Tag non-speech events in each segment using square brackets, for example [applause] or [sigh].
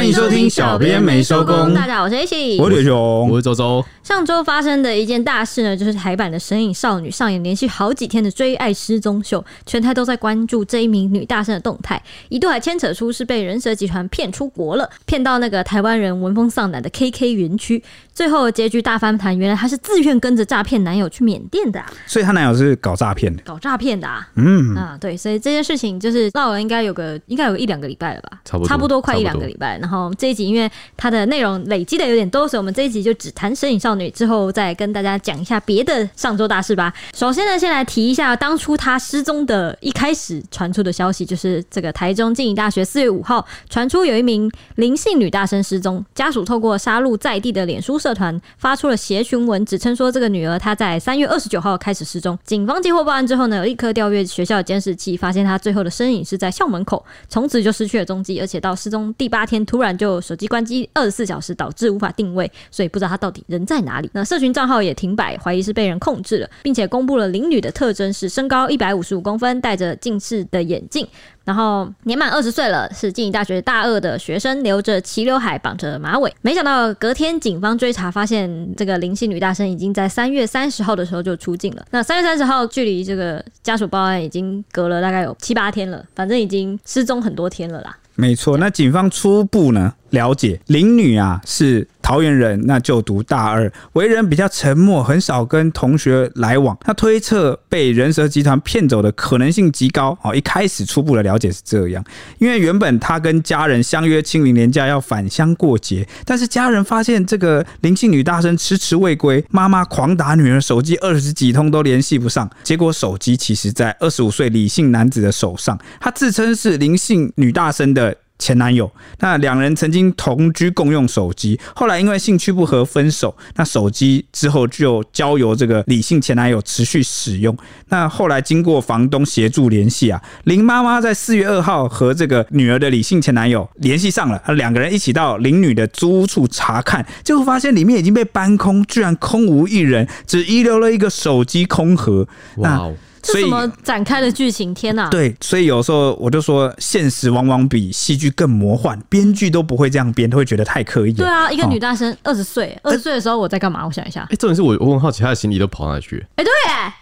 欢迎收听小编没收工。大家好，我是 AC，我是刘雄，我是周周。上周发生的一件大事呢，就是台版的《神隐少女》上演连续好几天的追爱失踪秀，全台都在关注这一名女大生的动态，一度还牵扯出是被人蛇集团骗出国了，骗到那个台湾人闻风丧胆的 KK 园区。最后结局大翻盘，原来她是自愿跟着诈骗男友去缅甸的，啊，所以她男友是搞诈骗的，搞诈骗的啊。嗯啊，对，所以这件事情就是闹了，应该有个应该有个一两个礼拜了吧，差不多，差不多快一两个礼拜。然后好这一集因为它的内容累积的有点多，所以我们这一集就只谈神隐少女，之后再跟大家讲一下别的上周大事吧。首先呢，先来提一下当初她失踪的一开始传出的消息，就是这个台中静宜大学四月五号传出有一名林姓女大生失踪，家属透过杀戮在地的脸书社团发出了协询文，指称说这个女儿她在三月二十九号开始失踪。警方接获报案之后呢，立刻调阅学校的监视器，发现她最后的身影是在校门口，从此就失去了踪迹，而且到失踪第八天突突然就手机关机二十四小时，导致无法定位，所以不知道她到底人在哪里。那社群账号也停摆，怀疑是被人控制了，并且公布了林女的特征是身高一百五十五公分，戴着近视的眼镜。然后年满二十岁了，是静宜大学大二的学生，留着齐刘海，绑着马尾。没想到隔天警方追查，发现这个林姓女大生已经在三月三十号的时候就出境了。那三月三十号距离这个家属报案已经隔了大概有七八天了，反正已经失踪很多天了啦。没错，那警方初步呢了解林女啊是桃园人，那就读大二，为人比较沉默，很少跟同学来往。他推测被人蛇集团骗走的可能性极高哦。一开始初步的了解是这样，因为原本他跟家人相约清明连假要返乡过节，但是家人发现这个林姓女大生迟迟未归，妈妈狂打女儿手机二十几通都联系不上，结果手机其实在二十五岁李姓男子的手上，他自称是林姓女大生的前男友，那两人曾经同居共用手机，后来因为兴趣不合分手。那手机之后就交由这个李姓前男友持续使用。那后来经过房东协助联系啊，林妈妈在四月二号和这个女儿的李姓前男友联系上了，两个人一起到林女的租屋处查看，结果发现里面已经被搬空，居然空无一人，只遗留了一个手机空盒。哇哦！这什么展开的剧情？天哪！对，所以有时候我就说，现实往往比戏剧更魔幻，编剧都不会这样编，都会觉得太刻意。对啊，一个女大生二十岁，二十岁的时候我在干嘛？我想一下。哎，重点是我我很好奇，她的行李都跑哪去？哎，对，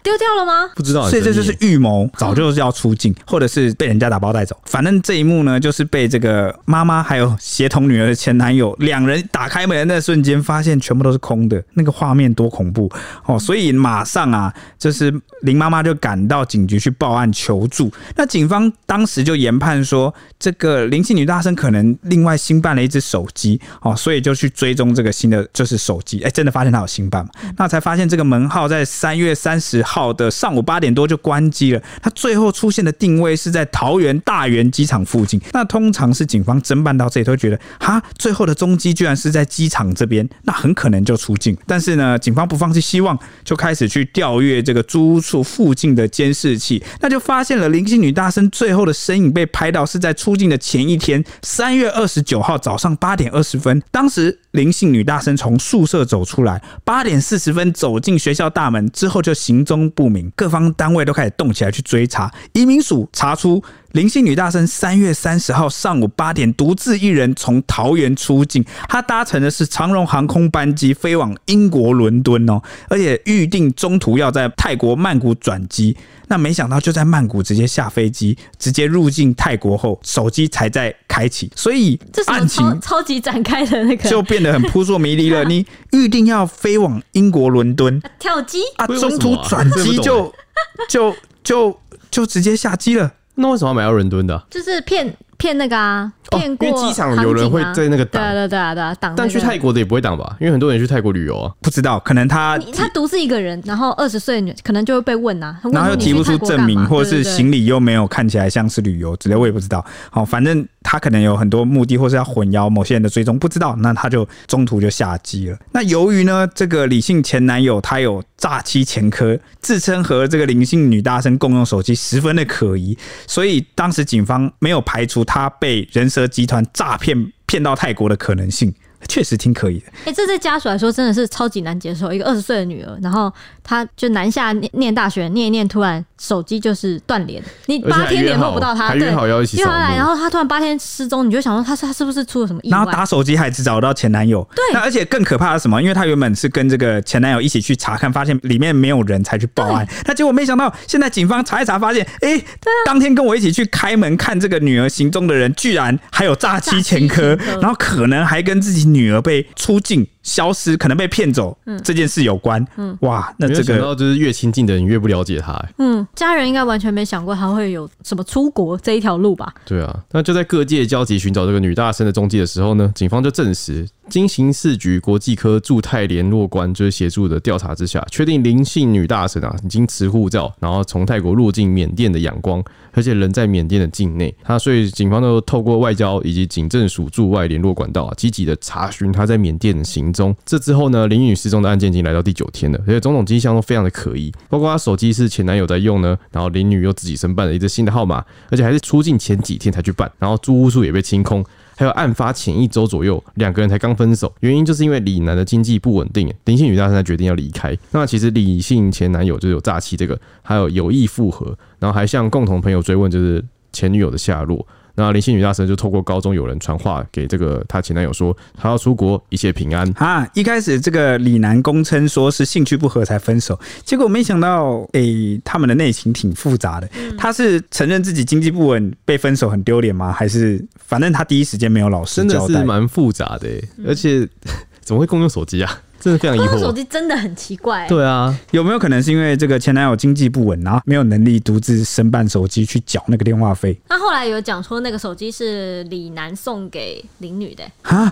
丢掉了吗？不知道，所以这就是预谋，早就是要出境，或者是被人家打包带走。反正这一幕呢，就是被这个妈妈还有协同女儿的前男友两人打开门的那瞬间，发现全部都是空的，那个画面多恐怖哦！所以马上啊，就是林妈妈就赶到警局去。报案求助，那警方当时就研判说，这个林姓女大生可能另外新办了一只手机哦，所以就去追踪这个新的就是手机，哎，真的发现她有新办嘛？那才发现这个门号在三月三十号的上午八点多就关机了，他最后出现的定位是在桃园大园机场附近。那通常是警方侦办到这里都觉得，哈，最后的踪迹居然是在机场这边，那很可能就出境。但是呢，警方不放弃希望，就开始去调阅这个租屋处附近的的监视器。那就发现了灵性女大生最后的身影被拍到是在出境的前一天，三月二十九号早上八点二十分。当时灵性女大生从宿舍走出来，八点四十分走进学校大门之后就行踪不明，各方单位都开始动起来去追查。移民署查出。林姓女大生三月三十号上午八点独自一人从桃园出境，她搭乘的是长荣航空班机飞往英国伦敦哦，而且预定中途要在泰国曼谷转机。那没想到就在曼谷直接下飞机，直接入境泰国后，手机才在开启，所以案情超级展开的那个就变得很扑朔迷离了。[laughs] 你预定要飞往英国伦敦，跳机啊，中途转机就 [laughs] 就就就直接下机了。那为什么要买到伦敦的？就是骗骗那个啊。哦，因为机场有人会在那个挡，对对对啊对啊挡。但去泰国的也不会挡吧？因为很多人去泰国旅游啊，不知道，可能他他独自一个人，然后二十岁女可能就会被问啊，然后又提不出证明，或者是行李又没有看起来像是旅游之类，我也不知道。好，反正他可能有很多目的，或是要混淆某些人的追踪，不知道，那他就中途就下机了。那由于呢，这个李姓前男友他有诈欺前科，自称和这个林姓女大生共用手机，十分的可疑，所以当时警方没有排除他被人集团诈骗骗到泰国的可能性。确实挺可以的。哎、欸，这对家属来说真的是超级难接受。一个二十岁的女儿，然后她就南下念念大学，念一念，突然手机就是断联，你八天联络不到她，对，约好要一起扫来，然后她突然八天失踪，你就想说她是她是不是出了什么意外？然后打手机还只找到前男友，对，那而且更可怕的是什么？因为她原本是跟这个前男友一起去查看，发现里面没有人才去报案，那结果没想到现在警方查一查，发现哎，欸啊、当天跟我一起去开门看这个女儿行踪的人，居然还有诈欺前科，然后可能还跟自己女儿被出境。消失可能被骗走，嗯，这件事有关，嗯，哇，那这个就是越亲近的人越不了解他，嗯，家人应该完全没想过他会有什么出国这一条路吧？对啊，那就在各界焦急寻找这个女大生的踪迹的时候呢，警方就证实。经刑事局国际科驻泰联络官就是协助的调查之下，确定林姓女大生啊已经持护照，然后从泰国入境缅甸的仰光，而且人在缅甸的境内。他所以警方都透过外交以及警政署驻外联络管道啊，积极的查询他在缅甸的行踪。这之后呢，林女失踪的案件已经来到第九天了，而且种种迹象都非常的可疑，包括他手机是前男友在用呢，然后林女又自己申办了一个新的号码，而且还是出境前几天才去办，然后租屋处也被清空。还有案发前一周左右，两个人才刚分手，原因就是因为李男的经济不稳定，林姓女大生才决定要离开。那其实李姓前男友就有诈欺这个，还有有意复合，然后还向共同朋友追问就是前女友的下落。那林姓女大生就透过高中有人传话给这个她前男友说，她要出国，一切平安。啊，一开始这个李楠公称说是兴趣不合才分手，结果没想到，诶、欸，他们的内情挺复杂的。他是承认自己经济不稳被分手很丢脸吗？还是反正他第一时间没有老实交代？真的是蛮复杂的，而且 [laughs] 怎么会共用手机啊？真的非常疑惑，手机真的很奇怪。对啊，有没有可能是因为这个前男友经济不稳，然后没有能力独自申办手机去缴那个电话费？他后来有讲说那个手机是李楠送给林女的。啊，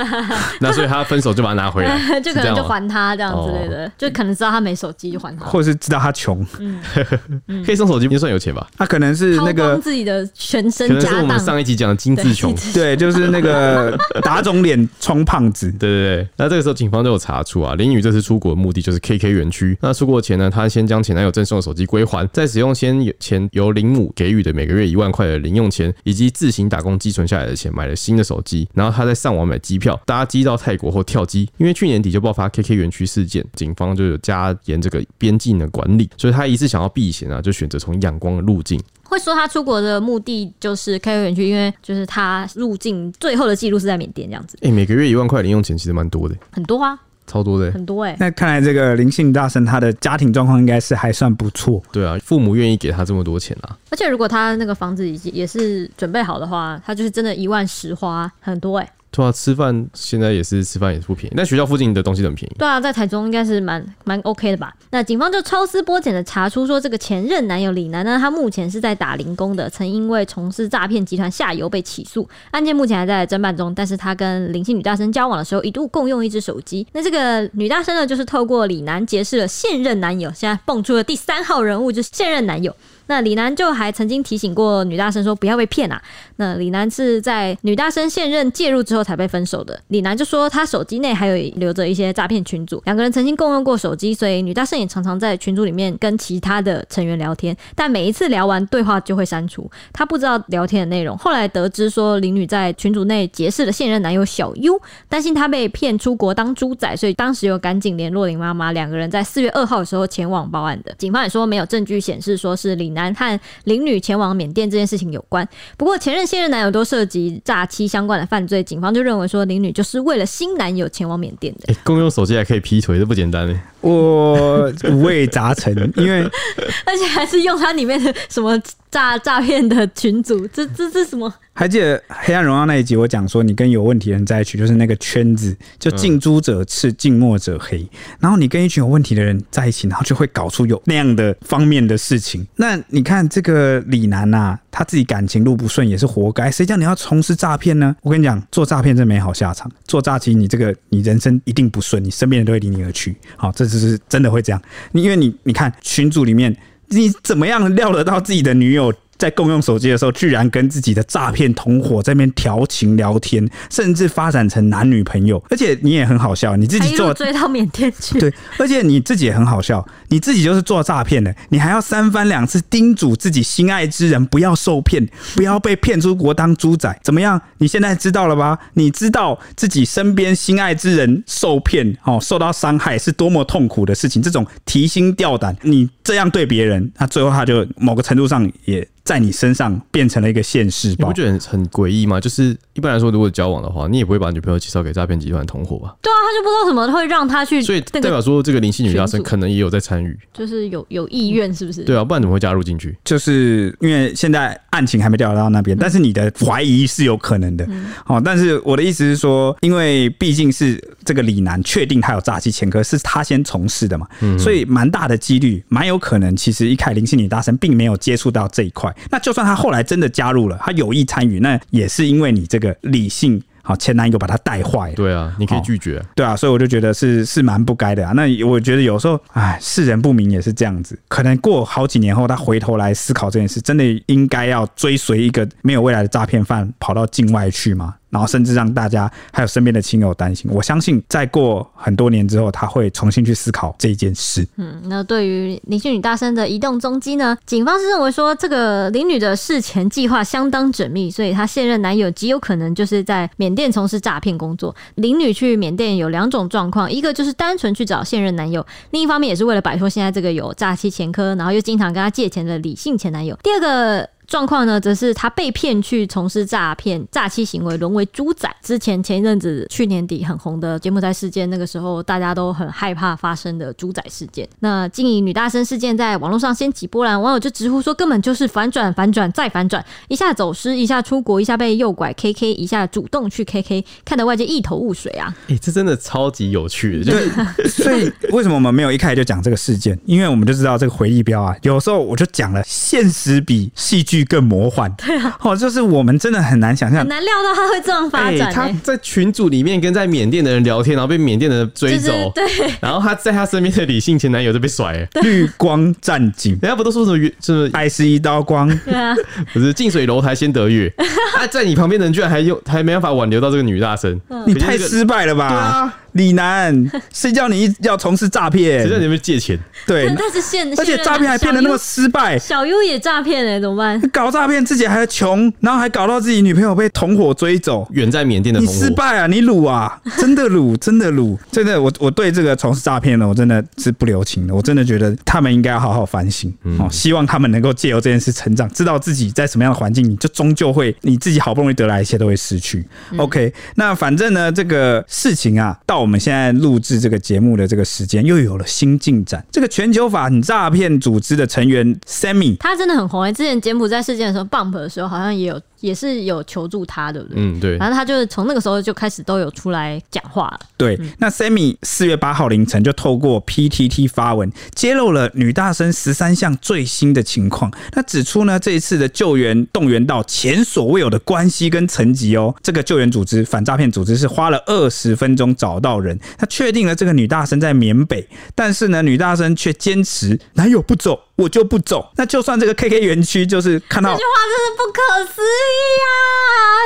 [laughs] 那所以他分手就把它拿回来，[laughs] 就可能就还他这样之类的，就可能知道他没手机就还他，或者是知道他穷，嗯，[laughs] 可以送手机就算有钱吧？他可能是那个自己的全身家当，可能是我们上一集讲的金字穷，对，就是那个打肿脸充胖子，对对对。那这个时候警方就有查出啊，林宇。这次出国的目的就是 KK 园区。那出国前呢，他先将前男友赠送的手机归还，再使用先前由林母给予的每个月一万块的零用钱，以及自行打工积存下来的钱，买了新的手机。然后他再上网买机票，搭机到泰国或跳机。因为去年底就爆发 KK 园区事件，警方就有加严这个边境的管理，所以他一次想要避嫌啊，就选择从仰光的路径。会说他出国的目的就是 KK 园区，因为就是他入境最后的记录是在缅甸这样子。哎、欸，每个月一万块零用钱其实蛮多的，很多啊。超多的、欸，很多哎、欸。那看来这个灵性大神他的家庭状况应该是还算不错。对啊，父母愿意给他这么多钱啊。而且如果他那个房子已经也是准备好的话，他就是真的一万实花很多哎、欸。对啊，吃饭现在也是吃饭也是不便宜，但学校附近的东西很便宜。对啊，在台中应该是蛮蛮 OK 的吧？那警方就抽丝剥茧的查出说，这个前任男友李楠呢，他目前是在打零工的，曾因为从事诈骗集团下游被起诉，案件目前还在侦办中。但是他跟林姓女大生交往的时候，一度共用一支手机。那这个女大生呢，就是透过李楠结识了现任男友，现在蹦出了第三号人物，就是现任男友。那李男就还曾经提醒过女大生说不要被骗啊。那李男是在女大生现任介入之后才被分手的。李男就说他手机内还有留着一些诈骗群组，两个人曾经共用过手机，所以女大生也常常在群组里面跟其他的成员聊天，但每一次聊完对话就会删除，他不知道聊天的内容。后来得知说林女在群组内结识了现任男友小优，担心他被骗出国当猪仔，所以当时有赶紧联络林妈妈，两个人在四月二号的时候前往报案的。警方也说没有证据显示说是李男。和林女前往缅甸这件事情有关，不过前任现任男友都涉及诈欺相关的犯罪，警方就认为说林女就是为了新男友前往缅甸的。欸，共用手机还可以劈腿，这不简单呢。我五味杂陈，因为 [laughs] 而且还是用它里面的什么诈诈骗的群组，这这这什么？还记得《黑暗荣耀》那一集，我讲说你跟有问题的人在一起，就是那个圈子，就近朱者赤，近墨者黑。然后你跟一群有问题的人在一起，然后就会搞出有那样的方面的事情。那你看这个李男啊，他自己感情路不顺也是活该。谁叫你要从事诈骗呢？我跟你讲，做诈骗真没好下场。做诈欺，你这个你人生一定不顺，你身边人都会离你而去。好，这就是真的会这样。因为你你看群组里面，你怎么样料得到自己的女友？在共用手机的时候，居然跟自己的诈骗同伙在那边调情聊天，甚至发展成男女朋友。而且你也很好笑，你自己做追到缅甸去，[laughs] 对，而且你自己也很好笑，你自己就是做诈骗的，你还要三番两次叮嘱自己心爱之人不要受骗，不要被骗出国当猪仔，怎么样？你现在知道了吧？你知道自己身边心爱之人受骗哦，受到伤害是多么痛苦的事情，这种提心吊胆，你这样对别人，那最后他就某个程度上也。在你身上变成了一个现世报，你不觉得很很诡异吗？就是一般来说，如果交往的话，你也不会把女朋友介绍给诈骗集团同伙吧？对啊，他就不知道怎么会让他去，所以代表说这个林姓女大生可能也有在参与，就是有有意愿，是不是？对啊，不然怎么会加入进去？就是因为现在案情还没调查到那边，但是你的怀疑是有可能的。哦，但是我的意思是说，因为毕竟是这个李楠确定他有诈欺前科，是他先从事的嘛，所以蛮大的几率，蛮有可能，其实一开始林姓女大生并没有接触到这一块。那就算他后来。真的加入了，他有意参与，那也是因为你这个理性好前男友把他带坏。对啊，你可以拒绝。对啊，所以我就觉得是是蛮不该的啊。那我觉得有时候，哎，世人不明也是这样子。可能过好几年后，他回头来思考这件事，真的应该要追随一个没有未来的诈骗犯跑到境外去吗？然后甚至让大家还有身边的亲友担心。我相信再过很多年之后，他会重新去思考这一件事。嗯，那对于林姓女大生的移动踪迹呢？警方是认为说，这个林女的事前计划相当缜密，所以她现任男友极有可能就是在缅甸从事诈骗工作。林女去缅甸有两种状况，一个就是单纯去找现任男友，另一方面也是为了摆脱现在这个有诈欺前科，然后又经常跟他借钱的李姓前男友。第二个。状况呢，则是他被骗去从事诈骗、诈欺行为，沦为猪仔。之前前一阵子，去年底很红的柬埔寨事件，那个时候大家都很害怕发生的猪仔事件。那经营女大生事件在网络上掀起波澜，网友就直呼说，根本就是反转、反转再反转，一下走失，一下出国，一下被诱拐 KK，一下主动去 KK，看得外界一头雾水啊！哎、这真的超级有趣的。对，所以为什么我们没有一开始就讲这个事件？因为我们就知道这个回忆标啊，有时候我就讲了，现实比戏剧。更魔幻，对啊，哦，就是我们真的很难想象，很难料到他会这样发展。他在群组里面跟在缅甸的人聊天，然后被缅甸的人追走，对，然后他在他身边的李姓前男友就被甩，绿光战警，人家不都说什么什么爱是一道光，对啊，不是近水楼台先得月，[laughs] 啊，在你旁边的人居然还用还没办法挽留到这个女大生，你太失败了吧？对啊。李楠，[laughs] 谁叫你要从事诈骗？谁叫你们借钱？对，[laughs] 但是现而且诈骗还骗得那么失败，小优也诈骗哎，怎么办？搞诈骗自己还穷，然后还搞到自己女朋友被同伙追走，远在缅甸的同，你失败啊！你鲁啊！真的鲁，[laughs] 真的鲁，真的我我对这个从事诈骗的，我真的是不留情的。我真的觉得他们应该要好好反省哦，嗯、希望他们能够借由这件事成长，知道自己在什么样的环境，你就终究会你自己好不容易得来一切都会失去。嗯、OK，那反正呢，这个事情啊，到我我们现在录。制这个节目的这个时间又有了新进展。这个全球反诈骗组织的成员 Sammy，他真的很红哎、之前柬埔寨事件的时候，Bump 的时候好像也有。也是有求助他，对不对？嗯，对。反正他就是从那个时候就开始都有出来讲话了。对，嗯、那 Sammy 四月八号凌晨就透过 PTT 发文，揭露了女大生十三项最新的情况。那指出呢，这一次的救援动员到前所未有的关系跟层级哦。这个救援组织反诈骗组织是花了二十分钟找到人，他确定了这个女大生在缅北，但是呢，女大生却坚持男友不走。我就不走，那就算这个 KK 园区就是看到这句话，真是不可思议啊！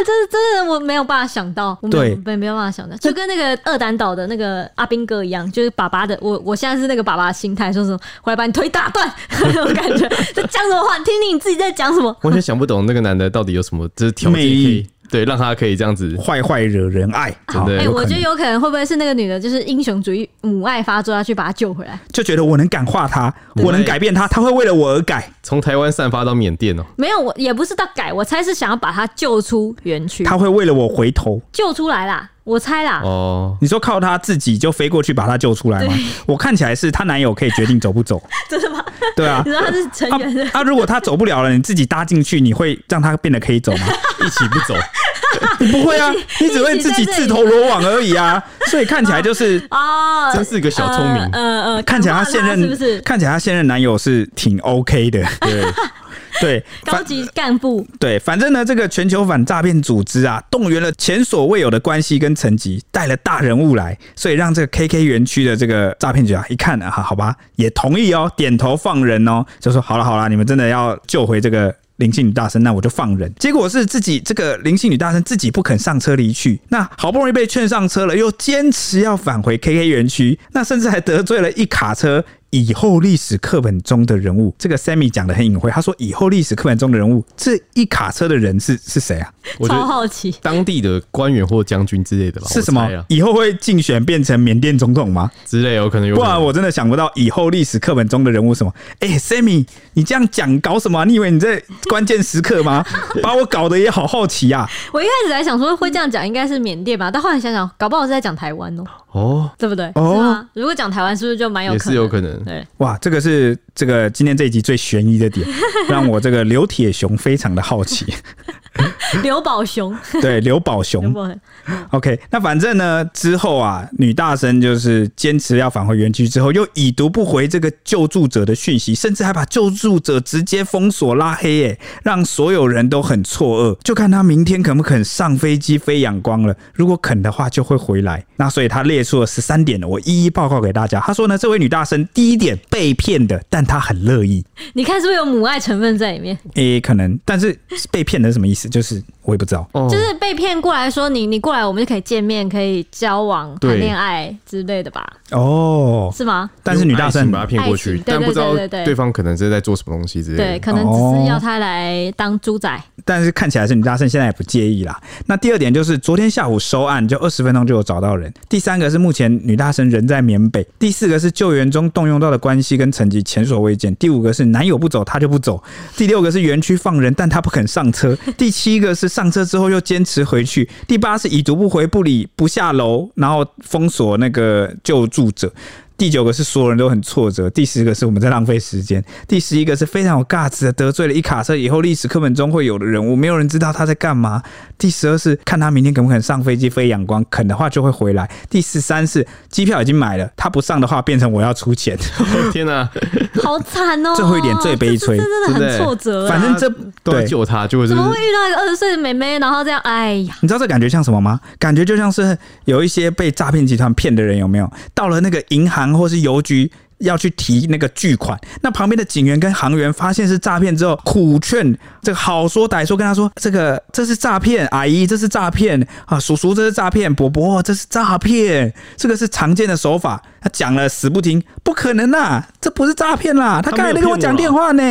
这是真的，我没有办法想到，我没有对，没有办法想到，就跟那个二胆岛的那个阿兵哥一样，就是爸爸的，我我现在是那个爸爸的心态，说什么回来把你腿打断 [laughs] 那种感觉，在讲什么话？听听你自己在讲什么？完全想不懂那个男的到底有什么，就是条件。[laughs] 对，让他可以这样子。坏坏惹人爱，真的。哎，我觉得有可能会不会是那个女的，就是英雄主义母爱发作，要去把他救回来，就觉得我能感化他，我能改变他，他会为了我而改。从台湾散发到缅甸哦，没有，我也不是到改，我猜是想要把他救出园区，他会为了我回头。救出来啦。我猜啦，哦，你说靠他自己就飞过去把他救出来吗？我看起来是她男友可以决定走不走，[laughs] 真的吗？对啊，你说他是成员。啊，如果他走不了了，你自己搭进去，你会让他变得可以走吗？[laughs] 一起不走，你不会啊，你只会自己自投罗网而已啊。所以看起来就是 [laughs] 哦，真是个小聪明。嗯嗯，看起来他现任是不是？看起来他现任男友是挺 OK 的，对。[laughs] 对，高级干部。对，反正呢，这个全球反诈骗组织啊，动员了前所未有的关系跟层级，带了大人物来，所以让这个 KK 园区的这个诈骗局啊，一看啊，好吧，也同意哦，点头放人哦，就说好了好了，你们真的要救回这个林姓女大生，那我就放人。结果是自己这个林姓女大生自己不肯上车离去，那好不容易被劝上车了，又坚持要返回 KK 园区，那甚至还得罪了一卡车。以后历史课本中的人物，这个 Sammy 讲的很隐晦。他说：“以后历史课本中的人物，这一卡车的人是是谁啊？”超好奇，当地的官员或将军之类的吧？是什么？以后会竞选变成缅甸总统吗？之类有可能有。不然我真的想不到以后历史课本中的人物什么？哎、欸、，Sammy，你这样讲搞什么？你以为你在关键时刻吗？[laughs] 把我搞得也好好奇啊！我一开始还想说会这样讲，应该是缅甸吧？但后来想想，搞不好是在讲台湾哦。哦，对不对？哦，如果讲台湾，是不是就蛮有可能？也是有可能。对，哇，这个是这个今天这一集最悬疑的点，[laughs] 让我这个刘铁雄非常的好奇。[laughs] 刘宝雄，对，刘宝雄。OK，那反正呢，之后啊，女大生就是坚持要返回园区，之后又已读不回这个救助者的讯息，甚至还把救助者直接封锁拉黑，哎，让所有人都很错愕。就看他明天肯不肯上飞机飞仰光了。如果肯的话，就会回来。那所以他列出了十三点，我一一报告给大家。他说呢，这位女大生第一点被骗的，但她很乐意。[laughs] 你看是不是有母爱成分在里面？诶，可能，但是被骗的是什么意思？就是。我也不知道，就是被骗过来说你你过来，我们就可以见面，可以交往、谈恋爱之类的吧？哦，是吗？但是女大生把他骗过去，但不知道对方可能是在做什么东西之类的。对，可能只是要他来当猪仔。但是看起来是女大生现在也不介意啦。那第二点就是昨天下午收案，就二十分钟就有找到人。第三个是目前女大生人在缅北。第四个是救援中动用到的关系跟成绩前所未见。第五个是男友不走，她就不走。第六个是园区放人，但她不肯上车。第七个是。上车之后又坚持回去。第八是已读不回、不理、不下楼，然后封锁那个救助者。第九个是所有人都很挫折，第十个是我们在浪费时间，第十一个是非常有价值的得罪了一卡车以后历史课本中会有的人物，没有人知道他在干嘛。第十二是看他明天肯不肯上飞机飞阳光，肯的话就会回来。第十三是机票已经买了，他不上的话变成我要出钱。天哪，好惨哦！最后一点最悲催，真的很挫折。反正这都要救他，就会怎么会遇到一个二十岁的妹妹，然后这样？哎呀，你知道这感觉像什么吗？感觉就像是有一些被诈骗集团骗的人，有没有到了那个银行？或是邮局要去提那个巨款，那旁边的警员跟航员发现是诈骗之后，苦劝这个好说歹说跟他说：“这个这是诈骗，阿姨这是诈骗啊，叔叔这是诈骗，伯伯这是诈骗，这个是常见的手法。”他讲了死不听，不可能啦，这不是诈骗啦，他刚才在跟我讲电话呢。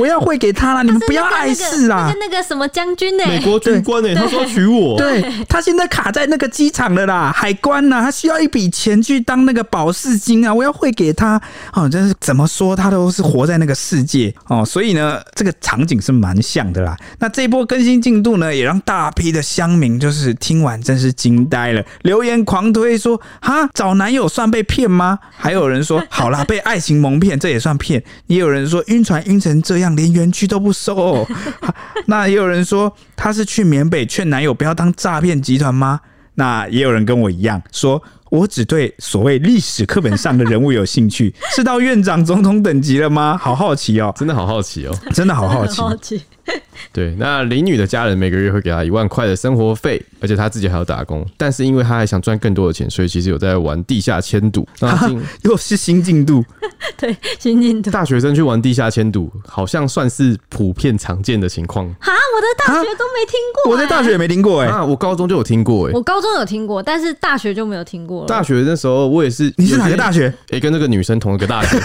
我要汇给他啦，你们不要碍事啦。跟那个什么将军呢？美国军官呢？他说娶我。对，他现在卡在那个机场了啦，海关呐，他需要一笔钱去当那个保释金啊，我要汇给他。哦，真是怎么说，他都是活在那个世界哦，所以呢，这个场景是蛮像的啦。那这一波更新进度呢，也让大批的乡民就是听完真是惊呆了，留言狂推说：哈，找男友算被骗吗？还有人说：好啦，被爱情蒙骗，这也算骗。也有人说：晕船晕成这样。连园区都不收，哦，[laughs] 那也有人说他是去缅北劝男友不要当诈骗集团吗？那也有人跟我一样说，我只对所谓历史课本上的人物有兴趣，[laughs] 是到院长、总统等级了吗？好好奇哦，真的好好奇哦，真的好好奇。[laughs] [laughs] 对，那林女的家人每个月会给她一万块的生活费，而且她自己还要打工。但是因为她还想赚更多的钱，所以其实有在玩地下签赌。[laughs] 又是新进度，[laughs] 对，新进度。大学生去玩地下迁赌，好像算是普遍常见的情况。哈，我的大学都没听过、欸，我在大学也没听过哎、欸。啊，我高中就有听过哎、欸，我高中有听过，但是大学就没有听过了。大学那时候我也是，你是哪个大学？哎、欸，跟那个女生同一个大学。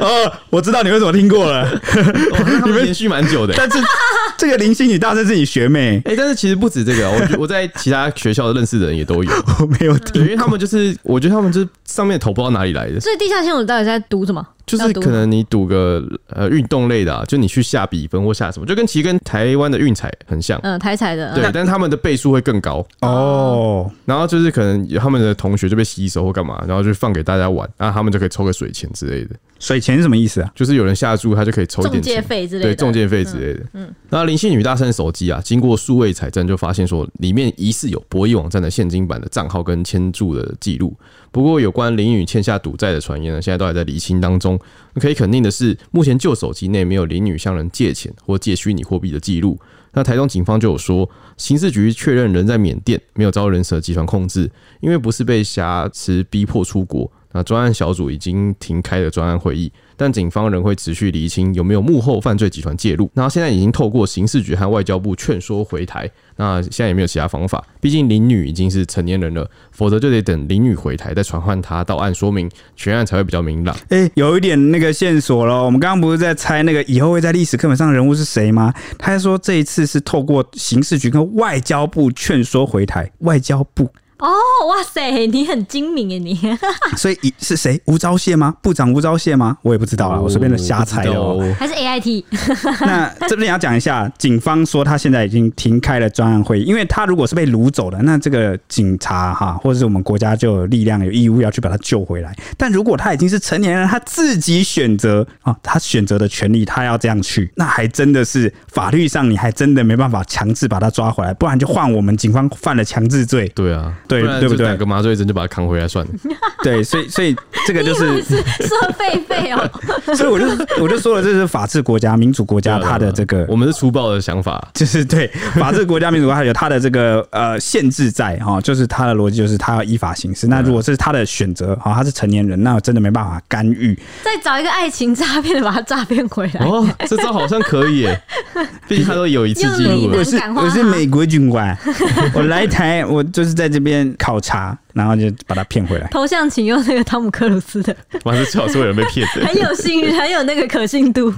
哦，我知道你为什么听过了，你们延续蛮久的、但。是这个林姓女大生是你学妹哎、欸，但是其实不止这个，我我在其他学校的认识的人也都有，[laughs] 我没有听，因为他们就是，我觉得他们就是上面头不知道哪里来的。所以地下线我到底在读什么？就是可能你赌个呃运动类的，啊，就你去下比分或下什么，就跟其实跟台湾的运彩很像，嗯，台彩的，对，但是他们的倍数会更高哦。然后就是可能他们的同学就被吸收或干嘛，然后就放给大家玩，然后他们就可以抽个水钱之类的。水钱是什么意思啊？就是有人下注，他就可以抽一点，中介费之类的，对，中介费之类的。嗯，那林姓女大生手机啊，经过数位采证，就发现说里面疑似有博弈网站的现金版的账号跟签注的记录。不过，有关林女欠下赌债的传言呢，现在都还在厘清当中。可以肯定的是，目前旧手机内没有林女向人借钱或借虚拟货币的记录。那台中警方就有说，刑事局确认人在缅甸，没有遭人蛇集团控制，因为不是被挟持逼迫出国，那专案小组已经停开了专案会议。但警方仍会持续厘清有没有幕后犯罪集团介入。那现在已经透过刑事局和外交部劝说回台。那现在也没有其他方法，毕竟林女已经是成年人了，否则就得等林女回台再传唤她到案说明，全案才会比较明朗。哎、有一点那个线索了。我们刚刚不是在猜那个以后会在历史课本上的人物是谁吗？他说这一次是透过刑事局跟外交部劝说回台，外交部。哦，哇塞，你很精明耶，你。[laughs] 所以是谁？吴钊燮吗？部长吴钊燮吗？我也不知道啊，我随便的瞎猜哦。还是 A I T？[laughs] 那这边要讲一下，警方说他现在已经停开了专案会议，因为他如果是被掳走的，那这个警察哈，或者是我们国家就有力量有义务要去把他救回来。但如果他已经是成年人，他自己选择啊，他选择的权利，他要这样去，[laughs] 那还真的是法律上你还真的没办法强制把他抓回来，不然就换我们警方犯了强制罪。对啊。对对不对？打个麻醉针就把他扛回来算了。[laughs] 对，所以所以这个就是是说废废哦。[laughs] 所以我就我就说了，这是法治国家、民主国家，它的这个我们是粗暴的想法，[laughs] 就是对法治国家、民主国家有它的这个呃限制在哈，就是它的逻辑就是它要依法行事。那如果是他的选择，哈，他是成年人，那我真的没办法干预。再找一个爱情诈骗的，把他诈骗回来。哦，这招好像可以耶，毕竟他都有一次记录了。我是我是美国军官，我来台，我就是在这边考。察，然后就把他骗回来。头像请用那个汤姆克鲁斯的。我还是最好是有人被骗的，很有信誉，很有那个可信度。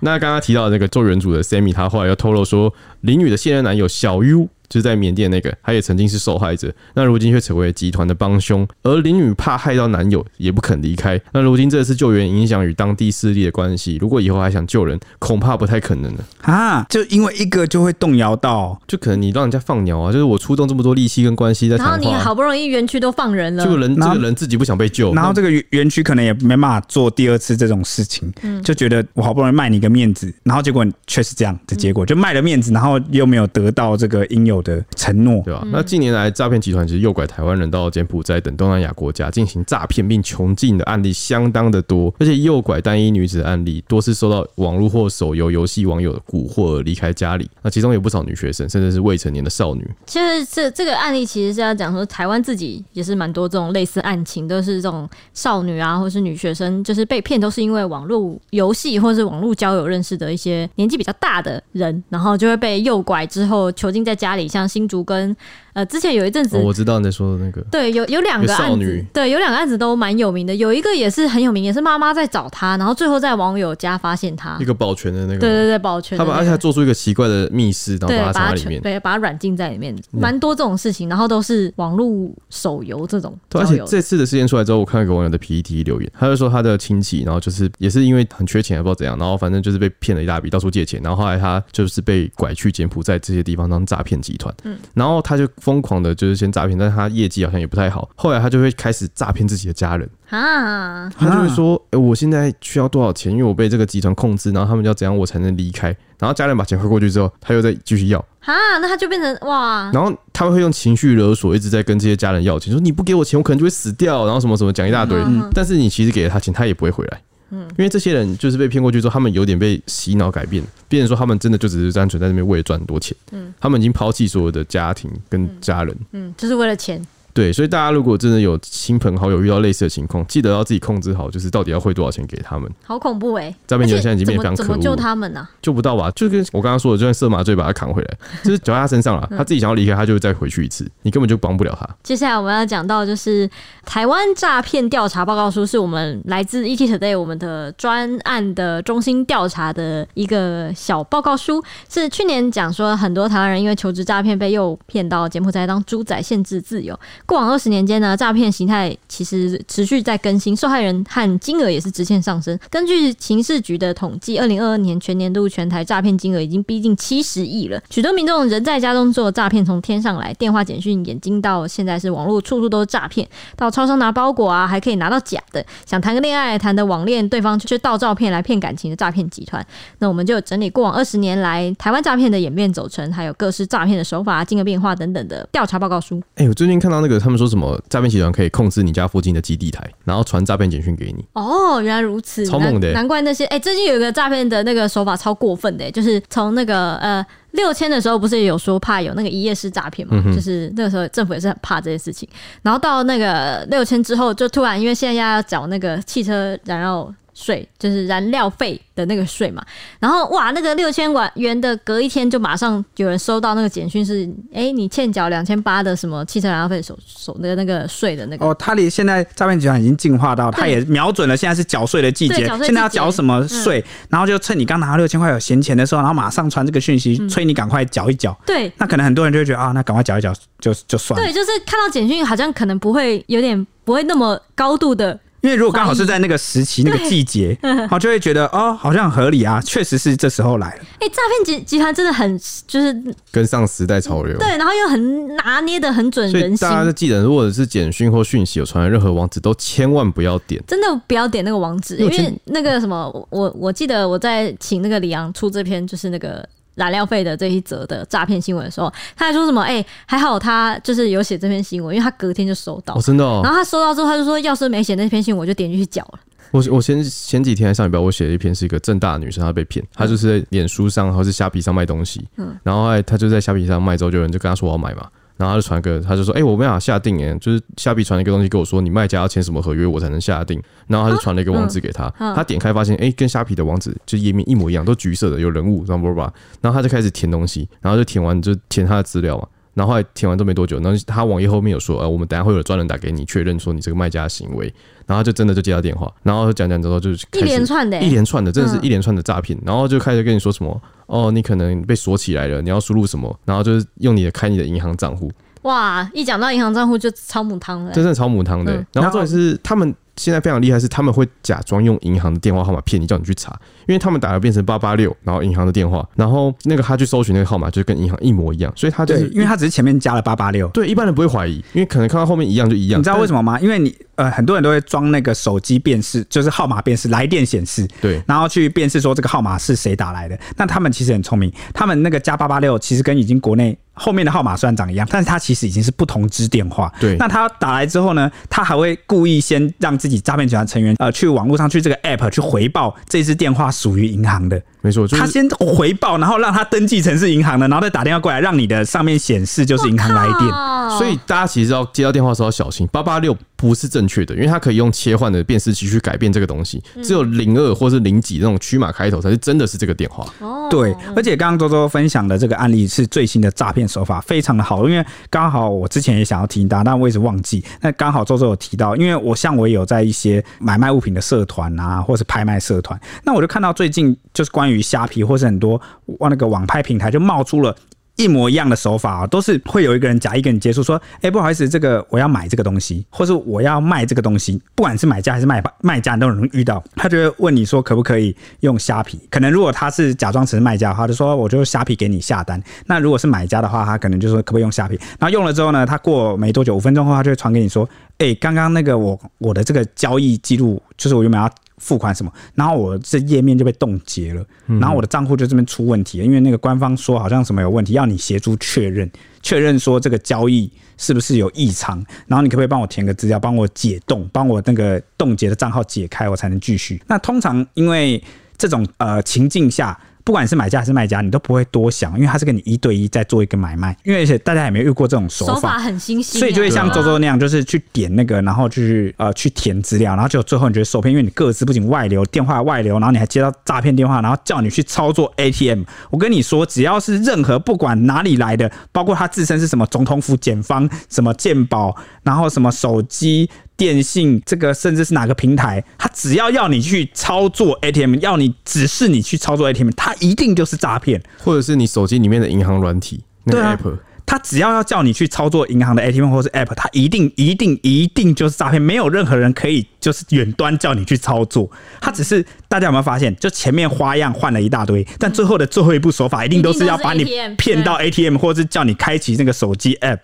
那刚刚提到的那个做原主的 Sammy，他后来又透露说，林女的现任男友小 U。就是在缅甸那个，他也曾经是受害者，那如今却成为集团的帮凶。而林女怕害到男友，也不肯离开。那如今这次救援影响与当地势力的关系，如果以后还想救人，恐怕不太可能了啊！就因为一个就会动摇到，就可能你让人家放鸟啊，就是我出动这么多力气跟关系在然后你好不容易园区都放人了，这个人这个人自己不想被救，然后这个园区可能也没办法做第二次这种事情，嗯就觉得我好不容易卖你个面子，然后结果却是这样的结果，就卖了面子，然后又没有得到这个应有的承诺。对吧？那近年来，诈骗集团其实诱拐台湾人到柬埔寨等东南亚国家进行诈骗并穷尽的案例相当的多，而且诱拐单一女子的案例多是受到网络或手游游戏网友的蛊惑而离开家里。那其中有不少女学生，甚至是未成年的少女。其实这这个案例其实是要讲说，台湾自己也是蛮多这种类似案情，都是这种少女啊，或是女学生，就是被骗都是因为网络游戏或是网络交友认识的一些年纪比较大的人，然后就会被诱拐之后囚禁在家里，像新竹跟。呃，之前有一阵子，我知道你在说的那个，对，有有两个案子，对，有两个案子都蛮有名的，有一个也是很有名，也是妈妈在找他，然后最后在网友家发现他一个保全的那个，对对对，保全，他把而且他做出一个奇怪的密室，然后把他藏在里面，对，把他软禁在里面，蛮多这种事情，然后都是网络手游这种，而且这次的事件出来之后，我看到一个网友的 PPT 留言，他就说他的亲戚，然后就是也是因为很缺钱，还不知道怎样，然后反正就是被骗了一大笔，到处借钱，然后后来他就是被拐去柬埔寨这些地方当诈骗集团，嗯，然后他就疯狂的就是先。诈骗，但是他业绩好像也不太好。后来他就会开始诈骗自己的家人啊，他就会说：“哎、欸，我现在需要多少钱？因为我被这个集团控制，然后他们要怎样我才能离开？”然后家人把钱汇过去之后，他又再继续要啊，那他就变成哇。然后他会用情绪勒索，一直在跟这些家人要钱，说：“你不给我钱，我可能就会死掉。”然后什么什么讲一大堆。嗯、但是你其实给了他钱，他也不会回来。嗯，因为这些人就是被骗过去之后，他们有点被洗脑改变，变成说他们真的就只是单纯在那边为了赚很多钱。嗯，他们已经抛弃所有的家庭跟家人，嗯，就是为了钱。对，所以大家如果真的有亲朋好友遇到类似的情况，记得要自己控制好，就是到底要汇多少钱给他们。好恐怖哎！诈骗集团现在已经变得非常可恶。怎么救他们呢？救不到吧？就跟我刚刚说的，就算设麻醉把他扛回来，就是脚在他身上了，他自己想要离开，他就会再回去一次，你根本就帮不了他。接下来我们要讲到就是台湾诈骗调查报告书，是我们来自 ET Today 我们的专案的中心调查的一个小报告书，是去年讲说很多台湾人因为求职诈骗被诱骗到柬埔寨当猪仔，限制自由。过往二十年间呢。诈骗形态其实持续在更新，受害人和金额也是直线上升。根据刑事局的统计，二零二二年全年度全台诈骗金额已经逼近七十亿了。许多民众人在家中做诈骗，从天上来电话、简讯、眼睛到现在是网络，处处都是诈骗。到超商拿包裹啊，还可以拿到假的。想谈个恋爱，谈的网恋，对方却盗照片来骗感情的诈骗集团。那我们就整理过往二十年来台湾诈骗的演变走程，还有各式诈骗的手法、金额变化等等的调查报告书。哎、我最近看到那个个他们说什么诈骗集团可以控制你家附近的基地台，然后传诈骗简讯给你。哦，原来如此，超猛的，难怪那些哎、欸，最近有一个诈骗的那个手法超过分的，就是从那个呃六千的时候不是有说怕有那个一夜式诈骗嘛，嗯、就是那个时候政府也是很怕这件事情，然后到那个六千之后，就突然因为现在要缴那个汽车燃料。税就是燃料费的那个税嘛，然后哇，那个六千元的隔一天就马上有人收到那个简讯，是哎、欸，你欠缴两千八的什么汽车燃料费手手的那个税的那个。哦，他离现在诈骗集团已经进化到，他也瞄准了现在是缴税的季节，现在要缴什么税，嗯、然后就趁你刚拿到六千块有闲钱的时候，然后马上传这个讯息，催你赶快缴一缴。对，那可能很多人就会觉得啊，那赶快缴一缴就就算了。对，就是看到简讯好像可能不会有点不会那么高度的。因为如果刚好是在那个时期、那个季节，好 [laughs] 就会觉得哦，好像合理啊，确实是这时候来了。哎、欸，诈骗集集团真的很就是跟上时代潮流，对，然后又很拿捏的很准人心。大家就记得，如果是简讯或讯息有传来任何网址，都千万不要点，真的不要点那个网址，因为那个什么，我我记得我在请那个李阳出这篇，就是那个。燃料费的这一则的诈骗新闻的时候，他还说什么？哎、欸，还好他就是有写这篇新闻，因为他隔天就收到。哦，真的哦。然后他收到之后，他就说，要是没写那篇新闻，我就点进去缴了。我我前前几天上礼拜我写了一篇，是一个正大的女生，她被骗，她就是在脸书上或是虾皮上卖东西，嗯，然后她就在虾皮上卖之后，就有人就跟她说我要买嘛。然后他就传个，他就说：“哎、欸，我没办法下定哎，就是虾皮传了一个东西跟我说，你卖家要签什么合约，我才能下定。”然后他就传了一个网址给他，啊嗯、他点开发现，哎、欸，跟虾皮的网址就页面一模一样，都橘色的，有人物，然后吧，然后他就开始填东西，然后就填完就填他的资料嘛。然后后来填完都没多久，然后他网页后面有说：“呃，我们等下会有专人打给你确认说你这个卖家的行为。”然后就真的就接到电话，然后讲讲之后就是一连串的，一连串的，真的是一连串的诈骗。然后就开始跟你说什么：“哦，你可能被锁起来了，你要输入什么？”然后就是用你的开你的银行账户。哇！一讲到银行账户就超母汤了，真的超母汤的。然后重点是他们现在非常厉害，是他们会假装用银行的电话号码骗你，叫你去查，因为他们打了变成八八六，然后银行的电话，然后那个他去搜寻那个号码就是跟银行一模一样，所以他就是因为他只是前面加了八八六，对，一般人不会怀疑，因为可能看到后面一样就一样。你知道为什么吗？因为你呃很多人都会装那个手机辨识，就是号码辨识来电显示，对，然后去辨识说这个号码是谁打来的。那他们其实很聪明，他们那个加八八六其实跟已经国内。后面的号码虽然长一样，但是他其实已经是不同支电话。对，那他打来之后呢，他还会故意先让自自己诈骗集团成员呃去网络上去这个 app 去回报这支电话属于银行的。没错，就是、他先回报，然后让他登记成是银行的，然后再打电话过来，让你的上面显示就是银行来电。所以大家其实要接到电话的时候要小心，八八六不是正确的，因为它可以用切换的辨识器去改变这个东西，只有零二或是零几那种区码开头才是真的是这个电话。哦，对，而且刚刚周周分享的这个案例是最新的诈骗手法，非常的好，因为刚好我之前也想要提醒大家，但我一直忘记。那刚好周周有提到，因为我像我也有在一些买卖物品的社团啊，或是拍卖社团，那我就看到最近就是关于虾皮或是很多那个网拍平台就冒出了。一模一样的手法啊，都是会有一个人假意跟你接触，说：“哎，不好意思，这个我要买这个东西，或是我要卖这个东西。不管是买家还是卖卖家，你都能遇到。他就会问你说，可不可以用虾皮？可能如果他是假装成卖家的话，就说我就虾皮给你下单。那如果是买家的话，他可能就说可不可以用虾皮？然后用了之后呢，他过没多久，五分钟后，他就会传给你说：哎，刚刚那个我我的这个交易记录，就是我原本要。”付款什么？然后我这页面就被冻结了，然后我的账户就这边出问题了，因为那个官方说好像什么有问题，要你协助确认，确认说这个交易是不是有异常，然后你可不可以帮我填个资料，帮我解冻，帮我那个冻结的账号解开，我才能继续。那通常因为这种呃情境下。不管是买家还是卖家，你都不会多想，因为他是跟你一对一在做一个买卖。因为而且大家也没有遇过这种手法，手法很新鲜，所以就会像周周那样，就是去点那个，然后去呃去填资料，然后就最后你觉得受骗，因为你各自不仅外流，电话外流，然后你还接到诈骗电话，然后叫你去操作 ATM。我跟你说，只要是任何不管哪里来的，包括他自身是什么总统府检方、什么鉴宝，然后什么手机。电信这个甚至是哪个平台，他只要要你去操作 ATM，要你指示你去操作 ATM，他一定就是诈骗，或者是你手机里面的银行软体那个 app，他只要要叫你去操作银行的 ATM 或是 app，他一定一定一定就是诈骗，没有任何人可以。就是远端叫你去操作，它只是大家有没有发现，就前面花样换了一大堆，但最后的最后一步手法一定都是要把你骗到 ATM，或者是叫你开启那个手机 App。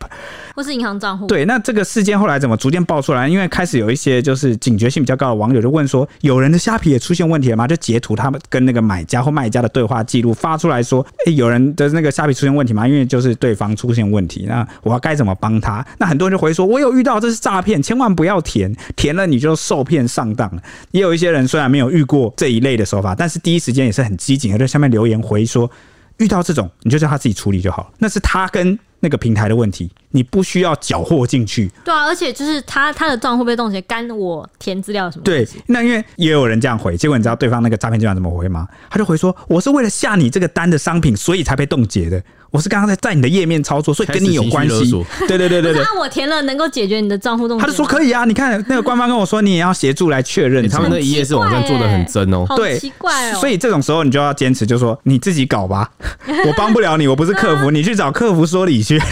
或是银行账户。对，那这个事件后来怎么逐渐爆出来？因为开始有一些就是警觉性比较高的网友就问说，有人的虾皮也出现问题了吗？就截图他们跟那个买家或卖家的对话记录发出来说，哎，有人的那个虾皮出现问题吗？因为就是对方出现问题，那我要该怎么帮他？那很多人就回说，我有遇到，这是诈骗，千万不要填，填了你就受受骗上当了。也有一些人虽然没有遇过这一类的手法，但是第一时间也是很机警的，在下面留言回说，遇到这种你就叫他自己处理就好，那是他跟。那个平台的问题，你不需要缴获进去。对啊，而且就是他他的账会不会冻结，干我填资料什么？对，那因为也有人这样回，结果你知道对方那个诈骗集团怎么回吗？他就回说：“我是为了下你这个单的商品，所以才被冻结的。”我是刚刚在在你的页面操作，所以跟你有关系。对对对对对。那我填了能够解决你的账户冻结？他就说可以啊，你看那个官方跟我说，你也要协助来确认。他们的一页是网站做的很真哦。对，奇怪哦。所以这种时候你就要坚持，就说你自己搞吧，我帮不了你，我不是客服，你去找客服说理去。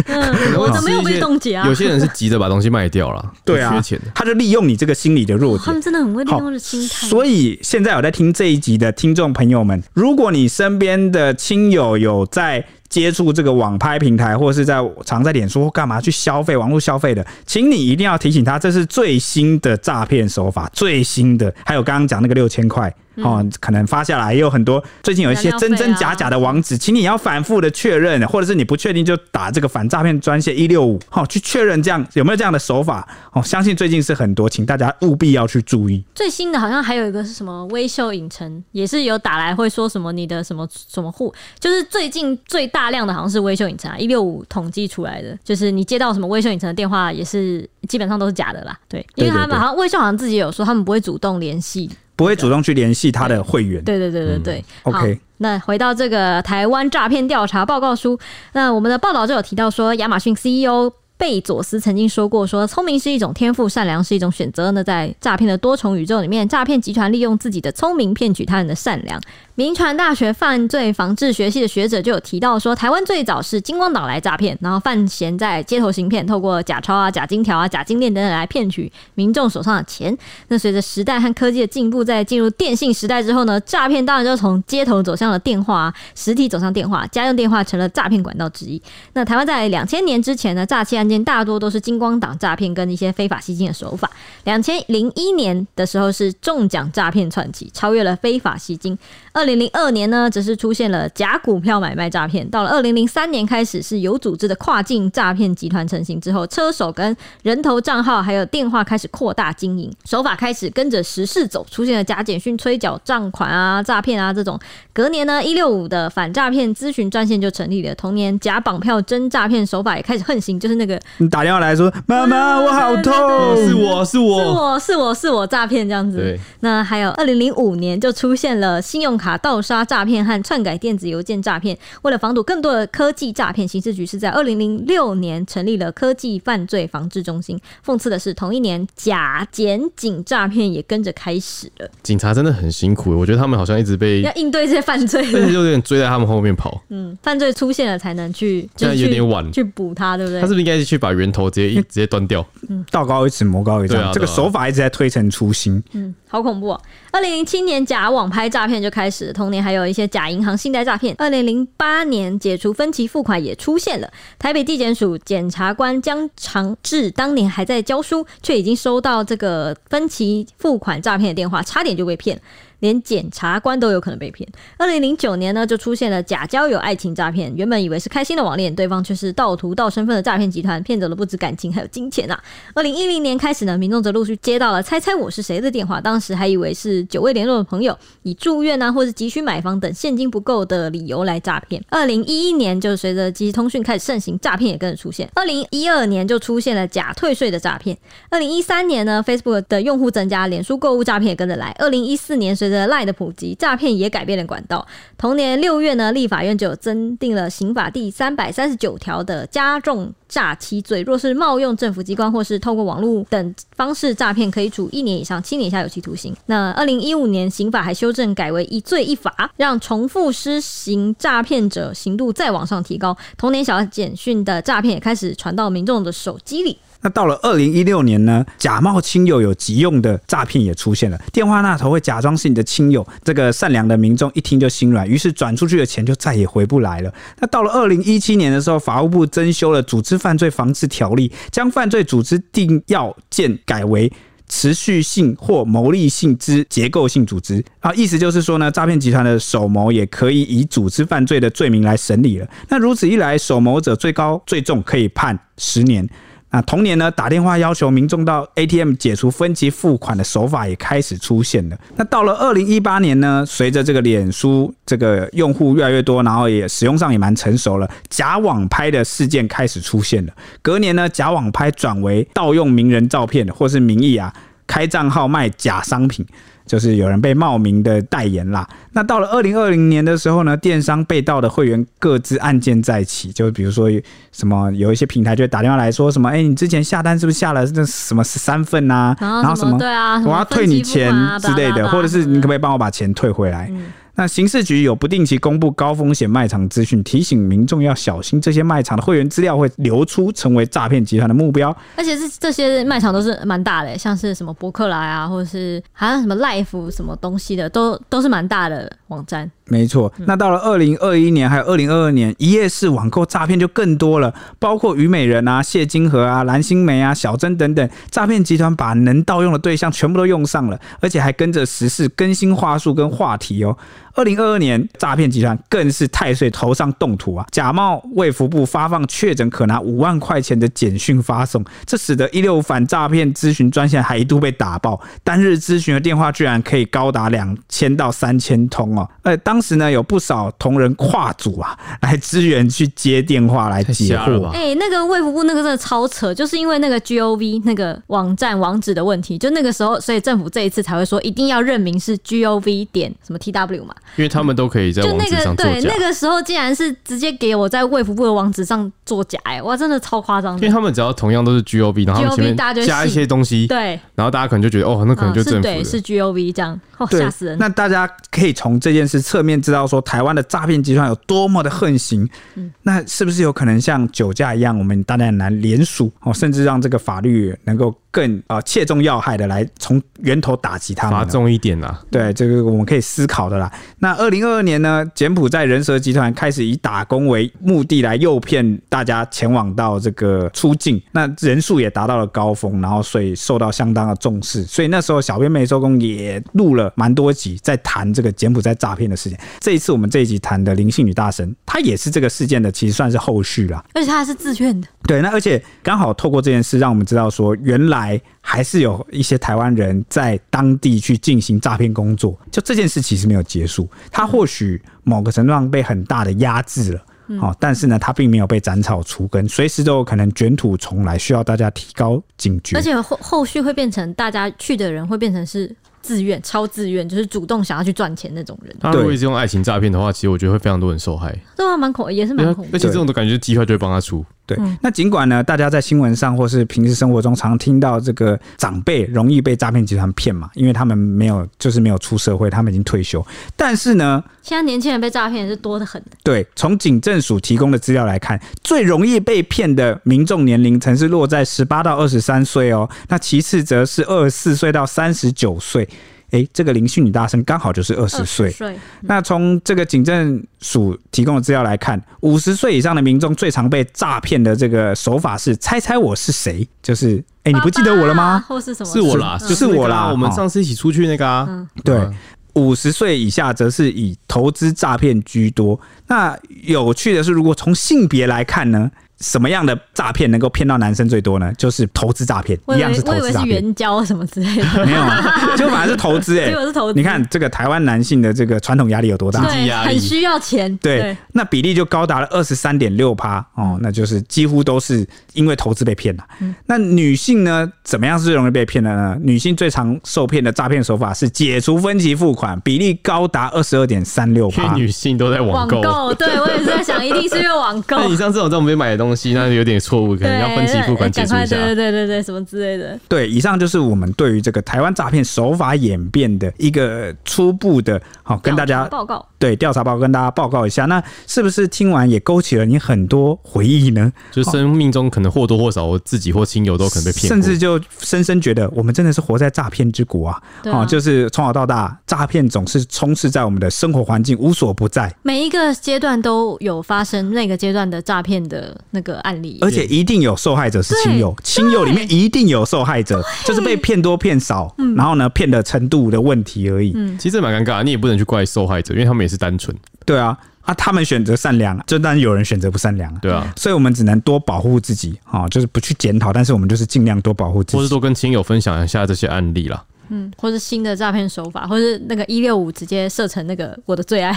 我都没有被冻结啊。有些人是急着把东西卖掉了，[laughs] 对啊，缺钱，他就利用你这个心理的弱点。他们真的很会利用的心态。所以现在有在听这一集的听众朋友们，如果你身边的亲友有在。接触这个网拍平台，或者是在常在脸书或干嘛去消费网络消费的，请你一定要提醒他，这是最新的诈骗手法，最新的。还有刚刚讲那个六千块。哦，可能发下来也有很多，最近有一些真真假假的网址，请你要反复的确认，或者是你不确定就打这个反诈骗专线一六五，好去确认这样有没有这样的手法。哦，相信最近是很多，请大家务必要去注意。最新的好像还有一个是什么微秀影城，也是有打来会说什么你的什么什么户，就是最近最大量的好像是微秀影城啊，一六五统计出来的，就是你接到什么微秀影城的电话也是基本上都是假的啦。对，因为他们好像微秀好像自己有说他们不会主动联系。不会主动去联系他的会员。对对对对对。嗯、OK，那回到这个台湾诈骗调查报告书，那我们的报道就有提到说，亚马逊 CEO 贝佐斯曾经说过，说聪明是一种天赋，善良是一种选择。那在诈骗的多重宇宙里面，诈骗集团利用自己的聪明骗取他人的善良。铭传大学犯罪防治学系的学者就有提到说，台湾最早是金光岛来诈骗，然后范闲在街头行骗，透过假钞啊、假金条啊、假金链等等来骗取民众手上的钱。那随着时代和科技的进步，在进入电信时代之后呢，诈骗当然就从街头走向了电话，实体走向电话，家用电话成了诈骗管道之一。那台湾在两千年之前呢，诈欺案件大多都是金光党诈骗跟一些非法吸金的手法。两千零一年的时候是中奖诈骗窜起，超越了非法吸金。二零零二年呢，则是出现了假股票买卖诈骗。到了二零零三年开始，是有组织的跨境诈骗集团成型之后，车手跟人头账号还有电话开始扩大经营，手法开始跟着时事走，出现了假简讯催缴账款啊、诈骗啊这种。隔年呢，一六五的反诈骗咨询专线就成立了。同年，假绑票真诈骗手法也开始横行，就是那个你打电话来说：“妈妈，我好痛，是我是我是我是我是我诈骗这样子。”对。那还有二零零五年就出现了信用卡。盗刷诈骗和篡改电子邮件诈骗，为了防堵更多的科技诈骗，刑事局是在二零零六年成立了科技犯罪防治中心。讽刺的是，同一年假检警诈骗也跟着开始了。警察真的很辛苦，我觉得他们好像一直被要应对这些犯罪，[laughs] 就有点追在他们后面跑。嗯，犯罪出现了才能去，现在有点晚去补他，对不对？他是不是应该去把源头直接一直接端掉？嗯，道高一尺，魔高一丈，这个手法一直在推陈出新。嗯，好恐怖哦。二零零七年假网拍诈骗就开始，同年还有一些假银行信贷诈骗。二零零八年解除分期付款也出现了。台北地检署检察官江长志当年还在教书，却已经收到这个分期付款诈骗的电话，差点就被骗。连检察官都有可能被骗。二零零九年呢，就出现了假交友爱情诈骗，原本以为是开心的网恋，对方却是盗图盗身份的诈骗集团，骗走了不止感情，还有金钱啊。二零一零年开始呢，民众则陆续接到了“猜猜我是谁”的电话，当时还以为是久未联络的朋友，以住院啊或是急需买房等现金不够的理由来诈骗。二零一一年，就随着即时通讯开始盛行，诈骗也跟着出现。二零一二年就出现了假退税的诈骗。二零一三年呢，Facebook 的用户增加，脸书购物诈骗也跟着来。二零一四年，随着 LINE 的普及，诈骗也改变了管道。同年六月呢，立法院就增订了刑法第三百三十九条的加重诈欺罪。若是冒用政府机关或是透过网络等方式诈骗，可以处一年以上七年以下有期徒刑。那二零一五年刑法还修正改为一罪一罚，让重复施行诈骗者刑度再往上提高。同年小简讯的诈骗也开始传到民众的手机里。那到了二零一六年呢，假冒亲友有急用的诈骗也出现了，电话那头会假装是你的亲友，这个善良的民众一听就心软，于是转出去的钱就再也回不来了。那到了二零一七年的时候，法务部增修了组织犯罪防治条例，将犯罪组织定要件改为。持续性或牟利性之结构性组织啊，意思就是说呢，诈骗集团的首谋也可以以组织犯罪的罪名来审理了。那如此一来，首谋者最高最重可以判十年。那同年呢，打电话要求民众到 ATM 解除分期付款的手法也开始出现了。那到了二零一八年呢，随着这个脸书这个用户越来越多，然后也使用上也蛮成熟了，假网拍的事件开始出现了。隔年呢，假网拍转为盗用名人照片或是名义啊，开账号卖假商品。就是有人被冒名的代言啦。那到了二零二零年的时候呢，电商被盗的会员各自案件再起，就比如说什么有一些平台就会打电话来说什么，哎、欸，你之前下单是不是下了这什么十三份呐？然后什么，对啊，我要退你钱之类的，或者是你可不可以帮我把钱退回来？嗯那刑事局有不定期公布高风险卖场资讯，提醒民众要小心这些卖场的会员资料会流出，成为诈骗集团的目标。而且这这些卖场都是蛮大的，像是什么博客来啊，或者是好像什么 Life 什么东西的，都都是蛮大的网站。没错，那到了二零二一年还有二零二二年，一夜式网购诈骗就更多了，包括虞美人啊、谢金河啊、蓝心湄啊、小珍等等，诈骗集团把能盗用的对象全部都用上了，而且还跟着时事更新话术跟话题哦。二零二二年，诈骗集团更是太岁头上动土啊！假冒卫福部发放确诊可拿五万块钱的简讯发送，这使得一六五反诈骗咨询专线还一度被打爆，单日咨询的电话居然可以高达两千到三千通哦！呃，当时呢，有不少同仁跨组啊来支援去接电话来解惑。哎、欸，那个卫福部那个真的超扯，就是因为那个 GOV 那个网站网址的问题，就那个时候，所以政府这一次才会说一定要认明是 GOV 点什么 TW 嘛。因为他们都可以在网址上作假，就那个对，那个时候竟然是直接给我在卫福部的网址上作假，哎，哇，真的超夸张。因为他们只要同样都是 G O V，然后他们前面加一些东西，对，然后大家可能就觉得哦，那可能就政府是对，是 G O V 这样，吓、哦、死人。那大家可以从这件事侧面知道说，台湾的诈骗集团有多么的横行。嗯，那是不是有可能像酒驾一样，我们大家很难联署哦，甚至让这个法律能够。更啊切中要害的来从源头打击他们，罚重一点啦。对，这个我们可以思考的啦。那二零二二年呢，柬埔寨人蛇集团开始以打工为目的来诱骗大家前往到这个出境，那人数也达到了高峰，然后所以受到相当的重视。所以那时候小编没收工也录了蛮多集在谈这个柬埔寨诈骗的事情。这一次我们这一集谈的灵性女大神，她也是这个事件的其实算是后续啦，而且她还是自愿的。对，那而且刚好透过这件事，让我们知道说，原来还是有一些台湾人在当地去进行诈骗工作。就这件事其实没有结束，他或许某个程度上被很大的压制了，哦，但是呢，他并没有被斩草除根，随时都有可能卷土重来，需要大家提高警觉。而且后后续会变成大家去的人会变成是。自愿、超自愿，就是主动想要去赚钱那种人。他如果一直用爱情诈骗的话，其实我觉得会非常多人受害。对啊，蛮恐，也是蛮恐怖。而且这种的感觉，机会就会帮他出。对，那尽管呢，大家在新闻上或是平时生活中常听到这个长辈容易被诈骗集团骗嘛，因为他们没有，就是没有出社会，他们已经退休。但是呢，现在年轻人被诈骗也是多得很。对，从警政署提供的资料来看，最容易被骗的民众年龄层是落在十八到二十三岁哦，那其次则是二十四岁到三十九岁。哎、欸，这个林姓女大生刚好就是二十岁。那从这个警政署提供的资料来看，五十岁以上的民众最常被诈骗的这个手法是猜猜我是谁？就是哎、欸，你不记得我了吗？或是什么？是我啦，就是我啦。我们上次一起出去那个啊。嗯、对，五十岁以下则是以投资诈骗居多。那有趣的是，如果从性别来看呢？什么样的诈骗能够骗到男生最多呢？就是投资诈骗，一样是投资诈骗。我以为是援交什么之类的，没有，[laughs] 就反而是投资哎、欸，结果是投资。你看这个台湾男性的这个传统压力有多大？对，很需要钱。对，对那比例就高达了二十三点六趴哦，那就是几乎都是因为投资被骗了。嗯、那女性呢？怎么样是最容易被骗的呢？女性最常受骗的诈骗手法是解除分期付款，比例高达二十二点三六趴。女性都在网购，购，对我也是在想，一定是因为网购。[laughs] 那你像这种在我们这边买的东东西，那有点错误，可能要分期付款解除一下。对对对对，什么之类的。对，以上就是我们对于这个台湾诈骗手法演变的一个初步的，好跟大家报告。对，调查报告跟大家报告一下，那是不是听完也勾起了你很多回忆呢？就生命中可能或多或少，我自己或亲友都可能被骗，甚至就深深觉得我们真的是活在诈骗之国啊！啊，就是从小到大，诈骗总是充斥在我们的生活环境，无所不在。每一个阶段都有发生那个阶段的诈骗的那个案例，而且一定有受害者是亲友，亲友里面一定有受害者，就是被骗多骗少，然后呢骗的程度的问题而已。嗯，其实蛮尴尬，你也不能去怪受害者，因为他们也是单纯。对啊，啊，他们选择善良，就当然有人选择不善良，对啊，所以我们只能多保护自己啊，就是不去检讨，但是我们就是尽量多保护自己，或是多跟亲友分享一下这些案例啦。嗯，或是新的诈骗手法，或是那个一六五直接设成那个我的最爱，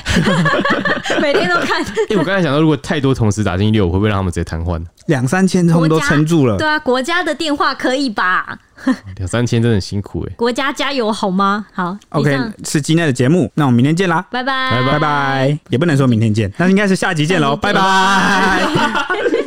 [laughs] 每天都看。因 [laughs] 为我刚才想到，如果太多同时打进一六五，会不会让他们直接瘫痪？两三千他们都撑住了。对啊，国家的电话可以吧？[laughs] 两三千真的很辛苦哎、欸。国家加油好吗？好，OK，是今天的节目，那我们明天见啦，拜拜，拜拜，也不能说明天见，那应该是下集见喽，拜拜。